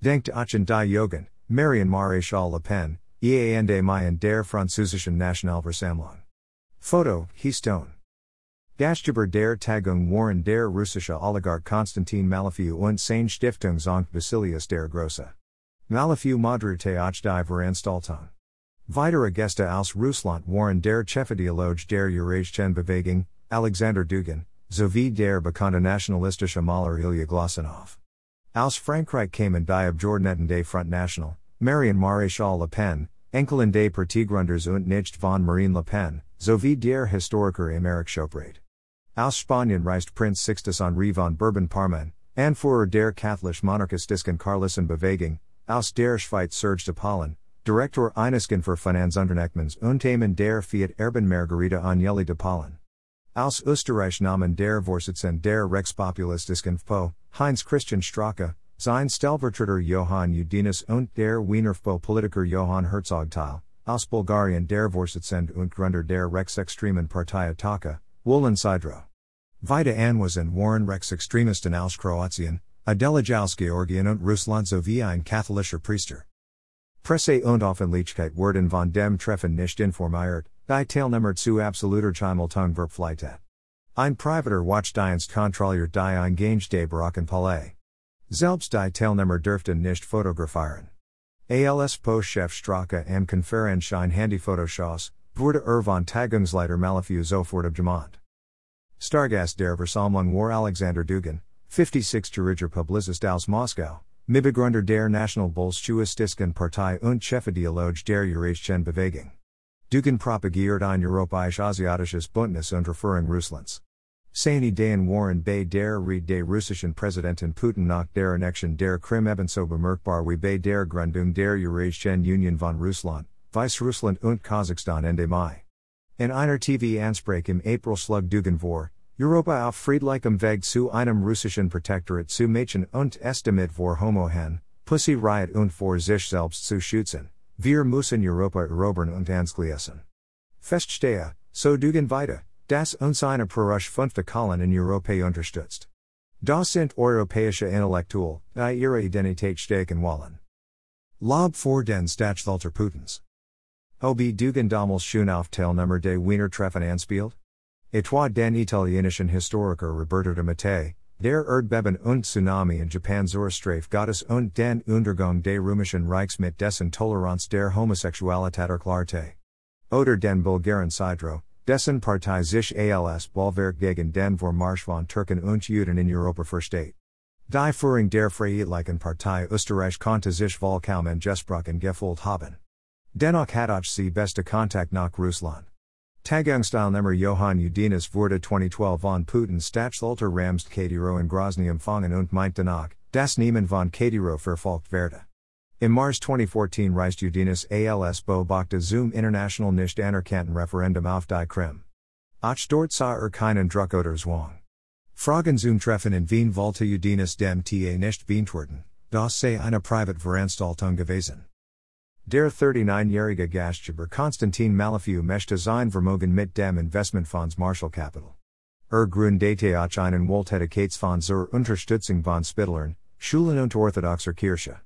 Denkt Achen die Jugend, Marion Maréchal Le Pen, EAND Mayen der Französischen Nationalversammlung. Photo, Stone. Gastgeber der Tagung Warren der russische Oligarch Konstantin Malafew und seine Stiftung Sankt Basilius der Grosse. Malafew modrite auch die Veranstaltung. Weitere Gäste aus Russland Warren der Chefediologe der Eurasischen Bewegung, Alexander Dugin, sowie der bekannte nationalistische Maler Ilya Glasunow. Aus Frankreich kamen die Abgeordneten des Front National, Marion Maréchal Le Pen, Enkelin des Partiegründers und nicht von Marine Le Pen, sowie der Historiker Aymeric Chauprade. Aus Spanien reist Prinz Sixtus Henri von Bourbon-Parma, Anführer der katholisch monarchistischen Carlisten Bewegung, aus der Schweiz Serge de Pahlen, Direktor eines für Finanzunternehmen Unternehmen der Fiat Erben Margarita Agnelli de Pahlen. Aus Österreich nahmen der Vorsitzende der Rechtspopulistischen FPO, Heinz Christian Strache, sein Stellvertreter Johann Gudenus und der Wiener FPO-Politiker Johann Herzog teil, aus Bulgarien der Vorsitzende und Gründer der Rechtsextremen Partei Ataka, Wolen Siderow. Vida Anwesen Warren Rechtsextremisten aus Kroatien, Adela aus Georgien und Russland sowie ein katholischer Priester. Presse und Offenlichkeit werden von dem Treffen nicht informiert, die Teilnehmer zu absoluter Chimeltung Verpflichtet. Ein privater Watchdienst kontrolliert die Eingange des Palais. Selbst die Teilnehmer dürften nicht fotografieren. ALS Post-Chef Strache am Konferenz ein Handyfotoshows, wurde er von Tagungsleiter Malafew sofort abgemacht. Stargast der Versammlung war Alexander Dugin, 56 Juriger Publizist aus Moskau, Mitbegründer der Nationalbolschewistischen Partei und Chefediologe der Eurasischen Bewegung. Dugin propagiert ein europäisch-asiatisches Bündnis unter Führung Russlands. Seine Ideen waren bei der Rede des russischen Präsidenten Putin nach der Annexion der Krim ebenso bemerkbar wie bei der Gründung der Eurasischen Union von Russland, Weißrussland und Kasachstan Ende Mai. In einer TV-Ansprache im April schlug Dugin vor, Europa auf friedlichem Weg zu einem russischen Protektorat zu machen und es damit vor Homohen, Pussy Riot und vor sich selbst zu schützen. Wir müssen Europa erobern und ansgließen. Feststehe, so Dugin weiter, das uns eine Perush fünfte Kolon in Europa unterstützt. Das sind europäische Intellektual, die ihre Identität stärken wollen. Lob vor den Stachvalter Putins. Ob Dugin damals schon auf Teilnehmer de Wiener Treffen anspielt? Etwa den italienischen Historiker Roberto de Mattei, der Erdbeben und Tsunami in Japan Zorostrafe Gottes und den Untergang des römischen Reichs mit dessen Toleranz der Homosexualität erklärte. Oder den Bulgaren Siderow, dessen Partei sich als Bollwerk gegen den Vormarsch von Türken und Juden in Europa versteht. Die Führung der Freiheitlichen Partei Österreich konnte sich wohl kaum angesprochen gefühlt haben. Dennoch hat auch sie beste Kontakt nach Russland. Tagungsteilnehmer Johann Gudenus wurde 2012 von Putin Stadthalter Ramsan Kadyrow in Grozny empfangen und meint danach, das Niemen von Kadyrow verfolgt werde. Im Mars 2014 reist Gudenus als beobachte zum international nicht anerkannten Referendum auf die Krim. Auch dort sah er keinen Druck oder Zwang. Fragen zum Treffen in Wien wollte Gudenus dem TA nicht beantworten, das sei eine private Veranstaltung gewesen. Der 39-jährige Gastgeber Konstantin Malafew möchte sein Vermögen mit dem Investmentfonds Marshall Capital. Er gründete auch einen Wohltätigkeitsfonds zur Unterstützung von Spittlern, Schulen und orthodoxer Kirche.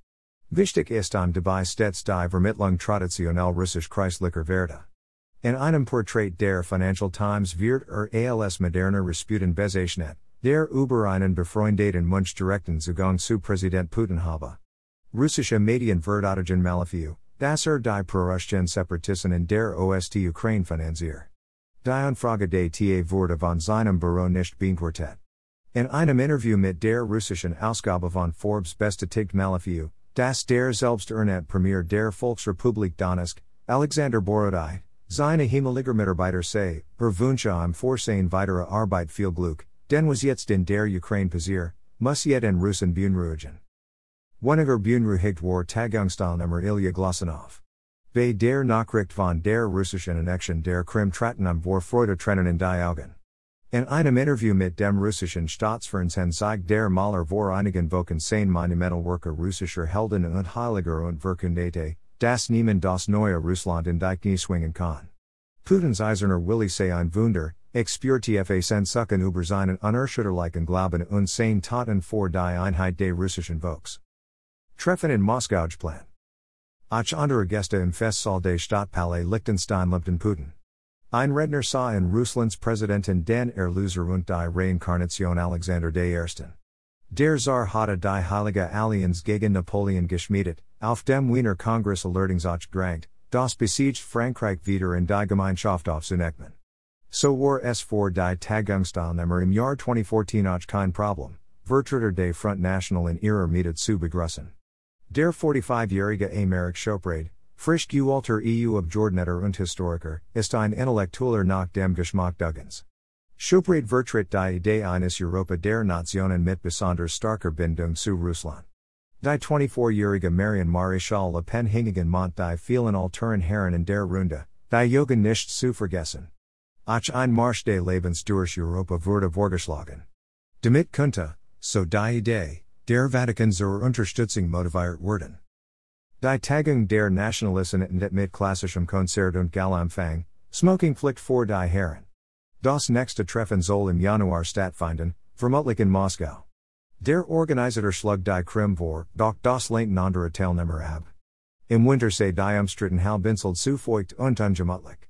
Wichtig ist an dabei stets die Vermittlung traditionell russisch-christlicher Werte. In einem Portrait der Financial Times wird er als moderner Rasputin bezeichnet, der über einen befreundeten Munch direkten Zugang zu Präsident Putin habe. Russische Medien verteidigen Malafew, Das er die Proruschen Separatisten in der Ost Ukraine finanziert. Die Anfrage des TA wurde von seinem Büro nicht beantwortet. In einem Interview mit der russischen Ausgabe von Forbes bestätigt Malafew, dass der Selbsternannte Premier der Volksrepublik Donetsk, Alexander Borodai, seine Himmeliger Mitarbeiter sei, er wünsche im Vorsehen weitere Arbeit viel Glück, denn was jetzt in der Ukraine passiert, muss jet in Russen beunruhigen. Weniger beunruhigt war Tagungsteilnehmer Ilya Glossinov. Bei der Nachricht von der russischen Annexion der Krim traten am vor Freude Trennen in die Augen. In einem Interview mit dem russischen Staatsfernsehen zeigt der Maler vor einigen Wochen sein Monumentalwerke russischer Helden und Heiliger und Verkündete, das niemand das neue Russland in die Knie swingen kann. Putins Eiserner Willi sei ein Wunder, expürtfa Sensucken über seinen unerschütterlichen Glauben und sein Taten vor die Einheit des russischen Volks. Treffen in Moskausplan. Ach andere Gäste im Festsaal des Stadtpalais Liechtenstein Limpton Putin. Ein Redner sah in Russlands Präsidentin den Erlöser und die Reinkarnation Alexander der Ersten. Der Tsar hatte die Heilige Allianz gegen Napoleon geschmiedet, auf dem Wiener Kongress Alertungsach drängt, das besiegt Frankreich wieder in die Gemeinschaft aufzunehmen. So war es vor die Tagungsteilnehmer im Jahr 2014 auch kein Problem, Vertreter des Front National in ihrer Mitte zu begrüßen. Der 45-jährige Aymeric Chauprade, frisch gewählter EU Abgeordneter und Historiker, ist ein Intellektueller nach dem Geschmack Dugins. Chauprade vertritt die Idee eines Europa der Nationen mit besonders starker Bindung zu Russland. Die 24-jährige Marion Maréchal Le Pen hingegen Mont die vielen Alteren Herren in der Runde, die Jugend nicht zu vergessen. Auch ein Marsch des Lebens durch Europa wurde vorgeschlagen. Damit könnte, so die Idee, der Vatikan zur Unterstützung motiviert werden. Die Tagung der Nationalisten endet mit klassischem Konzert und Galampfang, Smoking Pflicht vor die Herren. Das nächste Treffen soll im Januar stattfinden, vermutlich in Moskau. Der Organisator schlug die Krim vor, doch das lehnten andere Teilnehmer ab. Im Winter sei die umstritten Halbinsel zu feucht und ungemütlich.